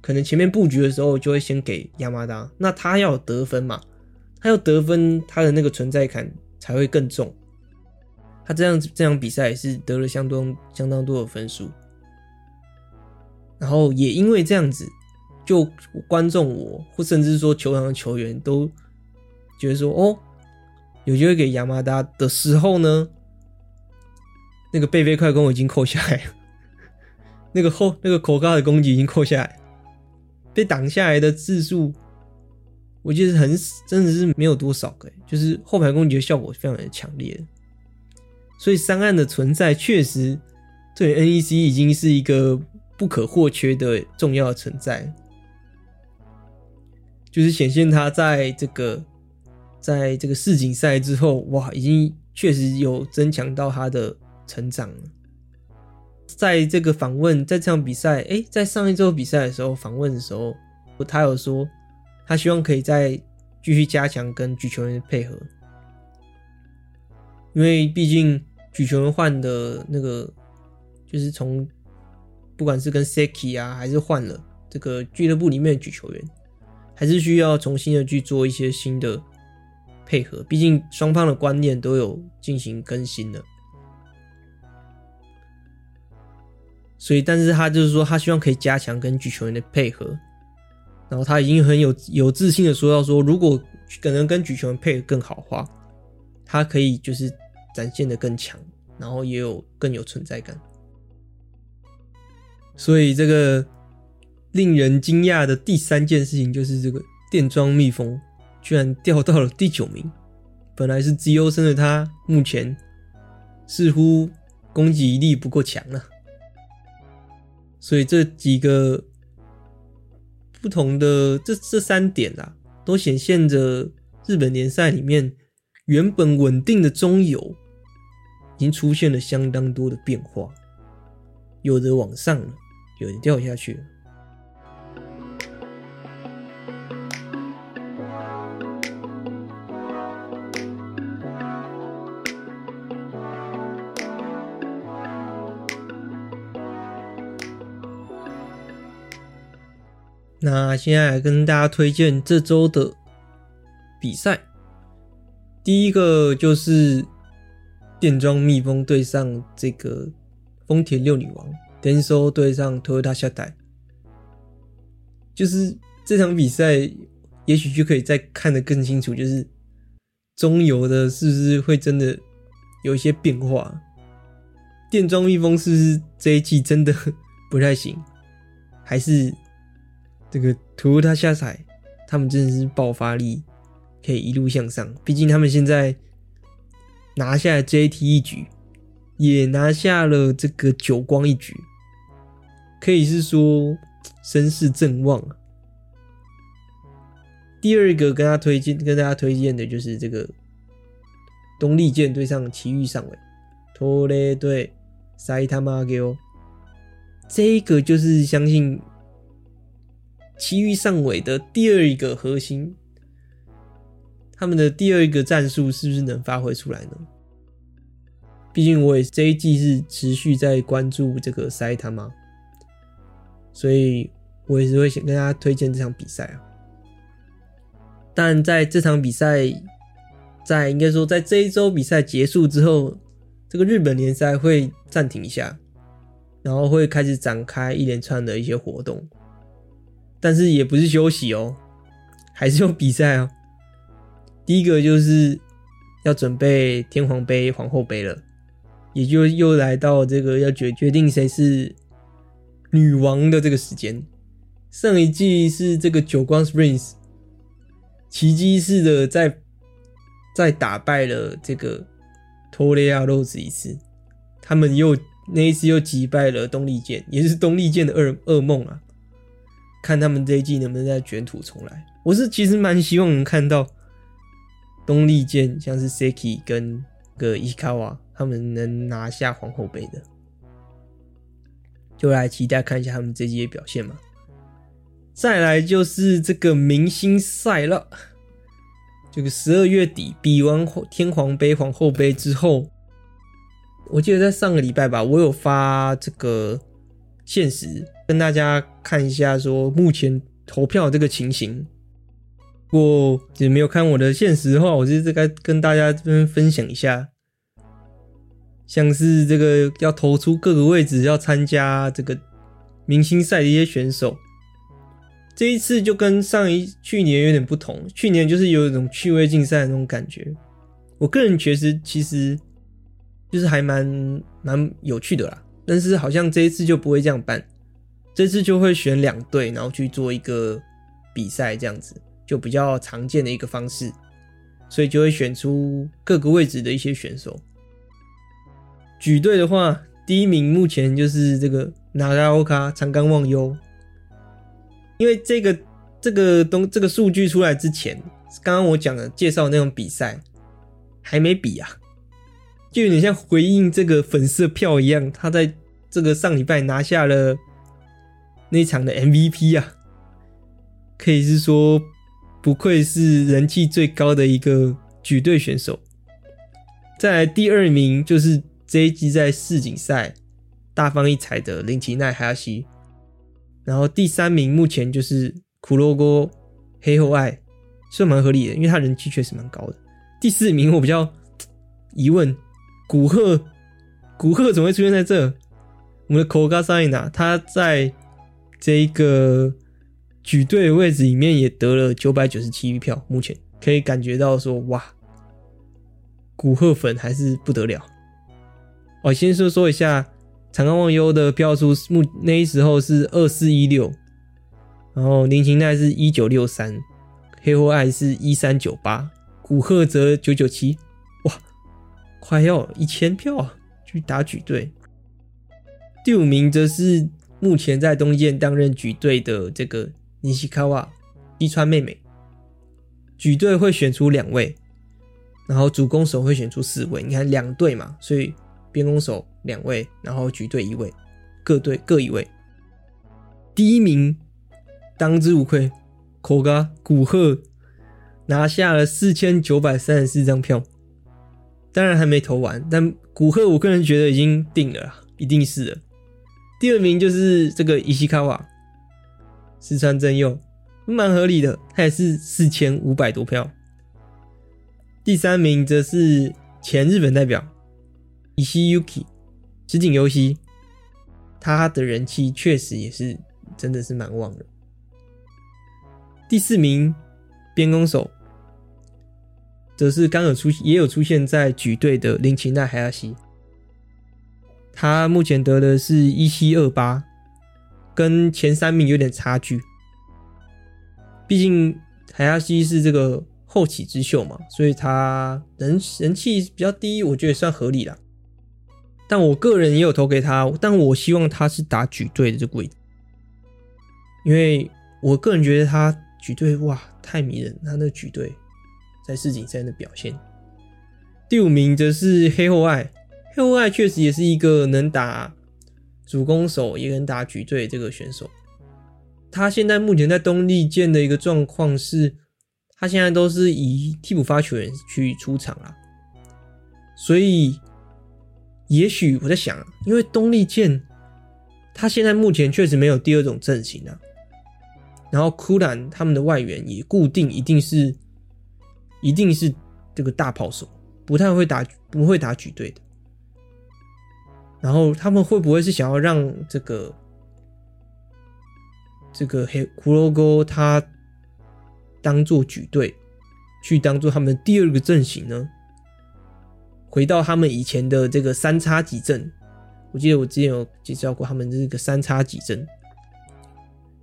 可能前面布局的时候就会先给亚麻达，那他要得分嘛。他要得分，他的那个存在感才会更重。他这样这场比赛也是得了相当相当多的分数，然后也因为这样子，就观众我或甚至说球场的球员都觉得说，哦，有机会给亚麻达的时候呢，那个背飞快攻已经扣下来了，那个后那个口高的攻击已经扣下来，被挡下来的次数。我觉得很真的是没有多少个，就是后排攻击的效果非常的强烈，所以三岸的存在确实对 NEC 已经是一个不可或缺的重要存在，就是显现他在这个在这个世锦赛之后，哇，已经确实有增强到他的成长了。在这个访问，在这场比赛，哎，在上一周比赛的时候访问的时候，他有说。他希望可以再继续加强跟举球员的配合，因为毕竟举球员换的那个，就是从不管是跟 Seki 啊，还是换了这个俱乐部里面的举球员，还是需要重新的去做一些新的配合。毕竟双方的观念都有进行更新了，所以，但是他就是说，他希望可以加强跟举球员的配合。然后他已经很有有自信的说到说，如果可能跟举球员配合更好的话，他可以就是展现的更强，然后也有更有存在感。所以这个令人惊讶的第三件事情就是这个电装蜜蜂居然掉到了第九名，本来是资优生的他，目前似乎攻击力不够强了。所以这几个。不同的这这三点啊，都显现着日本联赛里面原本稳定的中游已经出现了相当多的变化，有的往上了，有的掉下去了。那现在来跟大家推荐这周的比赛，第一个就是电装蜜蜂对上这个丰田六女王，Denso 对上 Toyota 下台，就是这场比赛，也许就可以再看得更清楚，就是中游的是不是会真的有一些变化？电装蜜蜂是不是这一季真的 不太行？还是这个 Toyota 下台，他们真的是爆发力可以一路向上？毕竟他们现在拿下了 JT 一局，也拿下了这个九光一局。可以是说声势正旺。第二个跟他推荐、跟大家推荐的就是这个东丽箭对上埼玉上尾，托雷对埼玉上尾，这个就是相信其余上尾的第二一个核心，他们的第二一个战术是不是能发挥出来呢？毕竟我也这一季是持续在关注这个埼玉所以我也是会想跟大家推荐这场比赛啊。但在这场比赛，在应该说在这一周比赛结束之后，这个日本联赛会暂停一下，然后会开始展开一连串的一些活动。但是也不是休息哦，还是有比赛哦。第一个就是要准备天皇杯、皇后杯了，也就又来到这个要决决定谁是。女王的这个时间，上一季是这个久光 Springs 奇迹式的在在打败了这个托雷亚 Rose 一次，他们又那一次又击败了东丽剑，也是东丽剑的噩噩梦啊！看他们这一季能不能再卷土重来。我是其实蛮希望能看到东丽健像是 Seki 跟个伊卡瓦他们能拿下皇后杯的。就来期待看一下他们这季的表现嘛。再来就是这个明星赛了。这个十二月底比完天皇杯、皇后杯之后，我记得在上个礼拜吧，我有发这个现实跟大家看一下，说目前投票这个情形。如果也没有看我的现实的话，我就是该跟大家这边分享一下。像是这个要投出各个位置要参加这个明星赛的一些选手，这一次就跟上一去年有点不同。去年就是有一种趣味竞赛的那种感觉，我个人觉得其实就是还蛮蛮有趣的啦。但是好像这一次就不会这样办，这次就会选两队，然后去做一个比赛，这样子就比较常见的一个方式，所以就会选出各个位置的一些选手。举队的话，第一名目前就是这个长冈长冈望悠，因为这个这个东这个数据出来之前，刚刚我讲的介绍那种比赛还没比啊，就有点像回应这个粉丝票一样，他在这个上礼拜拿下了那场的 MVP 啊，可以是说不愧是人气最高的一个举队选手。再来第二名就是。这一季在世锦赛大放异彩的林奇奈哈西，然后第三名目前就是苦洛哥黑后爱，算蛮合理的，因为他人气确实蛮高的。第四名我比较疑问，古贺古贺怎么会出现在这？我们的口嘎萨伊娜他在这一个举队位置里面也得了九百九十七票，目前可以感觉到说哇，古贺粉还是不得了。我先说说一下长冈望悠的票数，目那时候是二四一六，然后林琴奈是一九六三，黑后爱是一三九八，古贺则九九七，快要一千票啊！去打举队。第五名则是目前在东建担任举队的这个尼西卡瓦伊川妹妹，举队会选出两位，然后主攻手会选出四位，你看两队嘛，所以。边攻手两位，然后举队一位，各队各一位。第一名当之无愧，口嘎古贺拿下了四千九百三十四张票，当然还没投完，但古贺我个人觉得已经定了，一定是了。第二名就是这个伊西卡瓦石川真佑，蛮合理的，他也是四千五百多票。第三名则是前日本代表。伊西 Yuki，，石井优希，他的人气确实也是真的是蛮旺的。第四名边攻手，则是刚有出也有出现在举队的林琴奈海亚西，他目前得的是一七二八，跟前三名有点差距。毕竟海亚西是这个后起之秀嘛，所以他人人气比较低，我觉得也算合理啦。但我个人也有投给他，但我希望他是打举队的这个位置，因为我个人觉得他举队哇太迷人，他那举队在世锦赛的表现。第五名则是黑后爱，黑后爱确实也是一个能打主攻手也能打举队这个选手。他现在目前在东丽箭的一个状况是，他现在都是以替补发球员去出场啦，所以。也许我在想，因为东丽箭，他现在目前确实没有第二种阵型啊。然后库兰他们的外援也固定，一定是，一定是这个大炮手，不太会打，不会打举队的。然后他们会不会是想要让这个这个黑骷髅哥他当做举队，去当做他们第二个阵型呢？回到他们以前的这个三叉戟阵，我记得我之前有介绍过他们这个三叉戟阵，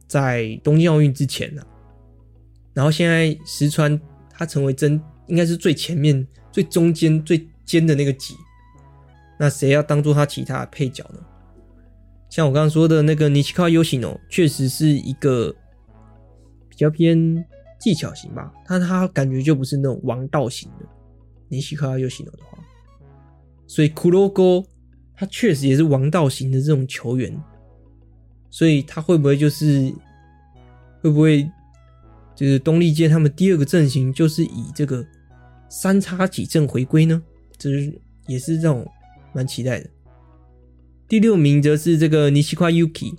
在东京奥运之前呢、然后现在石川他成为真应该是最前面、最中间、最尖的那个戟，那谁要当做他其他的配角呢？像我刚刚说的那个尼西卡尤西诺，确实是一个比较偏技巧型吧，但他感觉就不是那种王道型的尼西卡尤西诺的话。所以库洛哥他确实也是王道型的这种球员，所以他会不会就是会不会就是东丽箭他们第二个阵型就是以这个三叉戟阵回归呢？这是也是让我蛮期待的。第六名则是这个尼西夸 Yuki，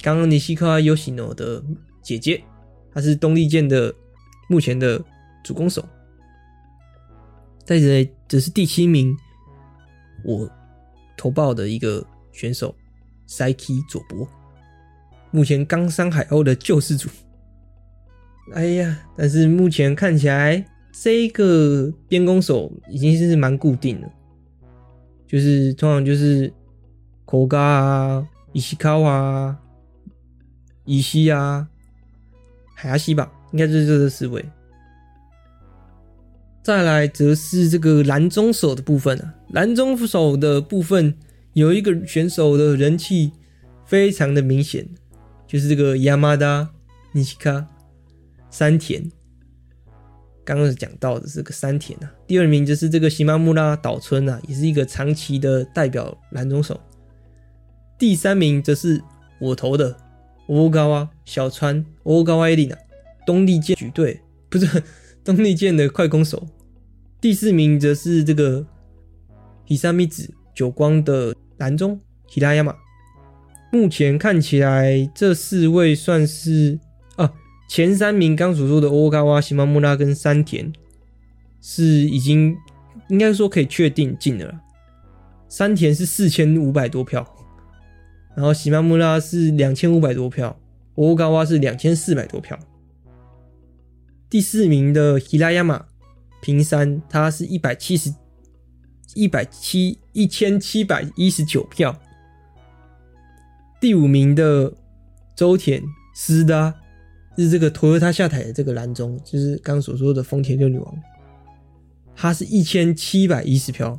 刚刚尼西夸 Yoshino 的姐姐，她是东丽箭的目前的主攻手。再者则是第七名。我投报的一个选手，Saiki 佐伯，目前冈山海鸥的救世主。哎呀，但是目前看起来，这个边攻手已经是蛮固定了，就是通常就是口嘎啊、伊西卡瓦、伊西啊、海亚西吧，应该就是这四位。再来则是这个蓝中手的部分啊，蓝中手的部分有一个选手的人气非常的明显，就是这个亚麻达尼西卡山田。刚刚讲到的这个山田啊，第二名就是这个西马木拉岛村啊，也是一个长期的代表蓝中手。第三名则是我投的欧高啊小川欧高艾丽娜，东丽箭举队不是。东丽箭的快攻手，第四名则是这个比萨米子久光的蓝中希拉亚马。目前看起来，这四位算是前三名刚所说的欧高瓦、西马木拉跟山田是已经应该说可以确定进的了。山田是四千五百多票，然后西马木拉是两千五百多票，欧高瓦是两千四百多票。第四名的希拉亚马平山，他是一百七十一百七一千七百一十九票。第五名的周田斯的，是这个托他下台的这个蓝中，就是刚刚所说的丰田六女王，他是一千七百一十票，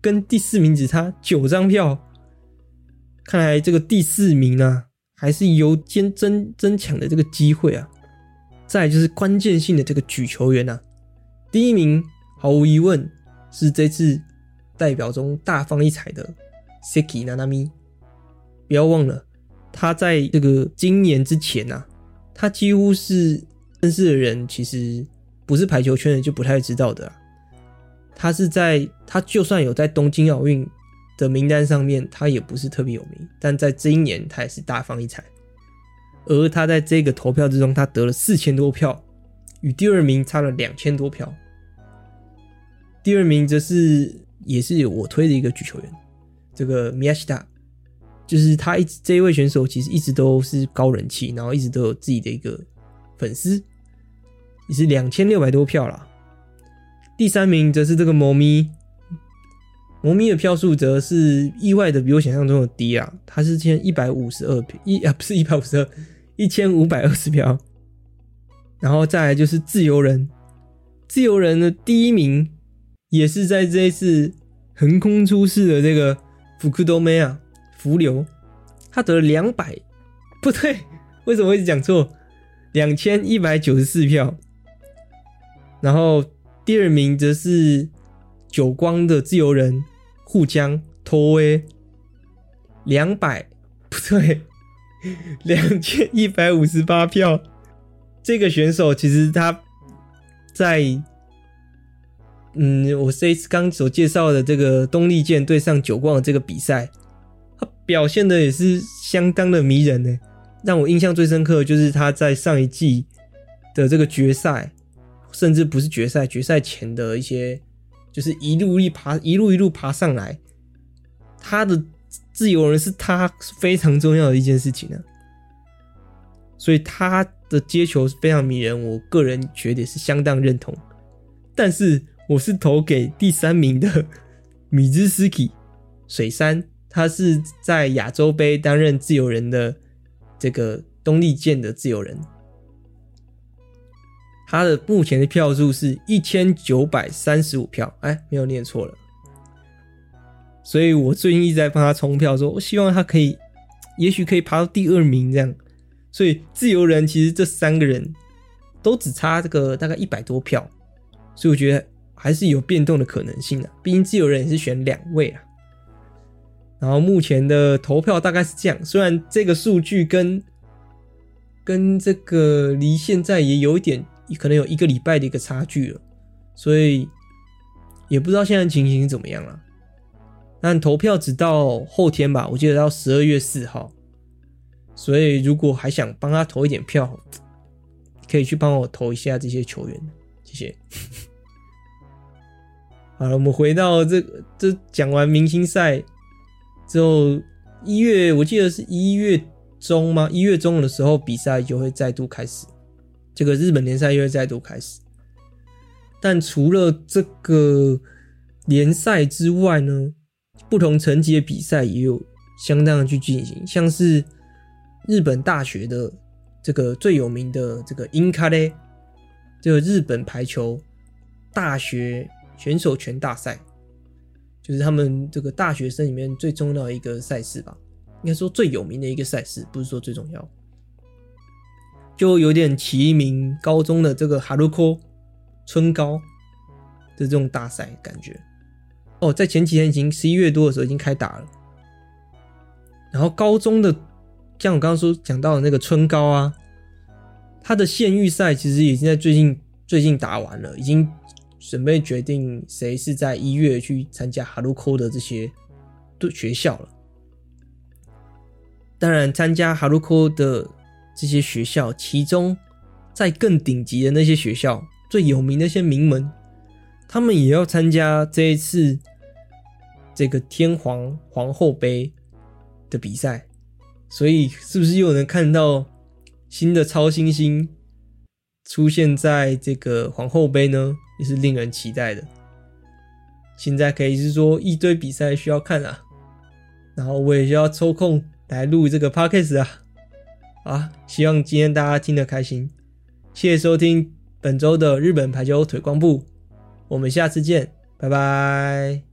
跟第四名只差九张票。看来这个第四名、啊，还是有争争争抢的这个机会啊。再就是关键性的这个举球员、啊，第一名毫无疑问是这次代表中大放异彩的 Seki Nanami。不要忘了，他在这个今年之前呐、啊，他几乎是认识的人其实不是排球圈的就不太知道的、啊。他是在他就算有在东京奥运的名单上面，他也不是特别有名，但在这一年他也是大放异彩。而他在这个投票之中，他得了四千多票，与第二名差了两千多票。第二名则是也是我推的一个举球员，这个米亚西塔就是他一直这一位选手其实一直都是高人气，然后一直都有自己的一个粉丝，也是两千六百多票啦。第三名则是这个猫咪，猫咪的票数则是意外的比我想象中的低啊，他是签一百五十二票，一啊不是一百五十二，一千五百二十票。然后再来就是自由人，自由人的第一名也是在这一次横空出世的这个福库多梅啊。浮流，他得了两百，不对，为什么会讲错？两千一百九十四票。然后第二名则是久光的自由人沪江托威，两百，不对，两千一百五十八票。这个选手其实他在，嗯，我这一次刚所介绍的这个东丽箭对上久光的这个比赛。表现的也是相当的迷人呢，让我印象最深刻的就是他在上一季的这个决赛，甚至不是决赛，决赛前的一些，就是一路一爬，一路一路爬上来，他的自由人是他非常重要的一件事情呢，所以他的接球是非常迷人，我个人觉得是相当认同，但是我是投给第三名的米兹斯基水山。他是在亚洲杯担任自由人的这个东丽健的自由人，他的目前的票数是一千九百三十五票，哎，没有念错了。所以我最近一直在帮他冲票，说我希望他可以，也许可以爬到第二名这样。所以自由人其实这三个人都只差这个大概一百多票，所以我觉得还是有变动的可能性的。毕竟自由人也是选两位啊。然后目前的投票大概是这样，虽然这个数据跟跟这个离现在也有一点，可能有一个礼拜的一个差距了，所以也不知道现在情形怎么样了。但投票只到后天吧，我记得到十二月四号，所以如果还想帮他投一点票，可以去帮我投一下这些球员，谢谢。好了，我们回到这，这讲完明星赛。之后一月，我记得是一月中吗？一月中的时候，比赛就会再度开始，这个日本联赛又会再度开始。但除了这个联赛之外呢，不同层级的比赛也有相当的去进行，像是日本大学的这个最有名的这个英卡雷，这个日本排球大学选手权大赛。就是他们这个大学生里面最重要的一个赛事吧，应该说最有名的一个赛事，不是说最重要，就有点齐名高中的这个哈鲁科春高的这种大赛感觉。哦，在前几天已经十一月多的时候已经开打了，然后高中的像我刚刚说讲到的那个春高啊，他的县预赛其实已经在最近最近打完了，已经。准备决定谁是在一月去参加哈鲁科的这些对学校了。当然，参加哈鲁科的这些学校，其中在更顶级的那些学校，最有名的一些名门，他们也要参加这一次这个天皇皇后杯的比赛。所以，是不是又能看到新的超新星出现在这个皇后杯呢？也是令人期待的。现在可以是说一堆比赛需要看啊，然后我也需要抽空来录这个 podcast 啊。啊，希望今天大家听得开心，谢谢收听本周的日本排球腿光部，我们下次见，拜拜。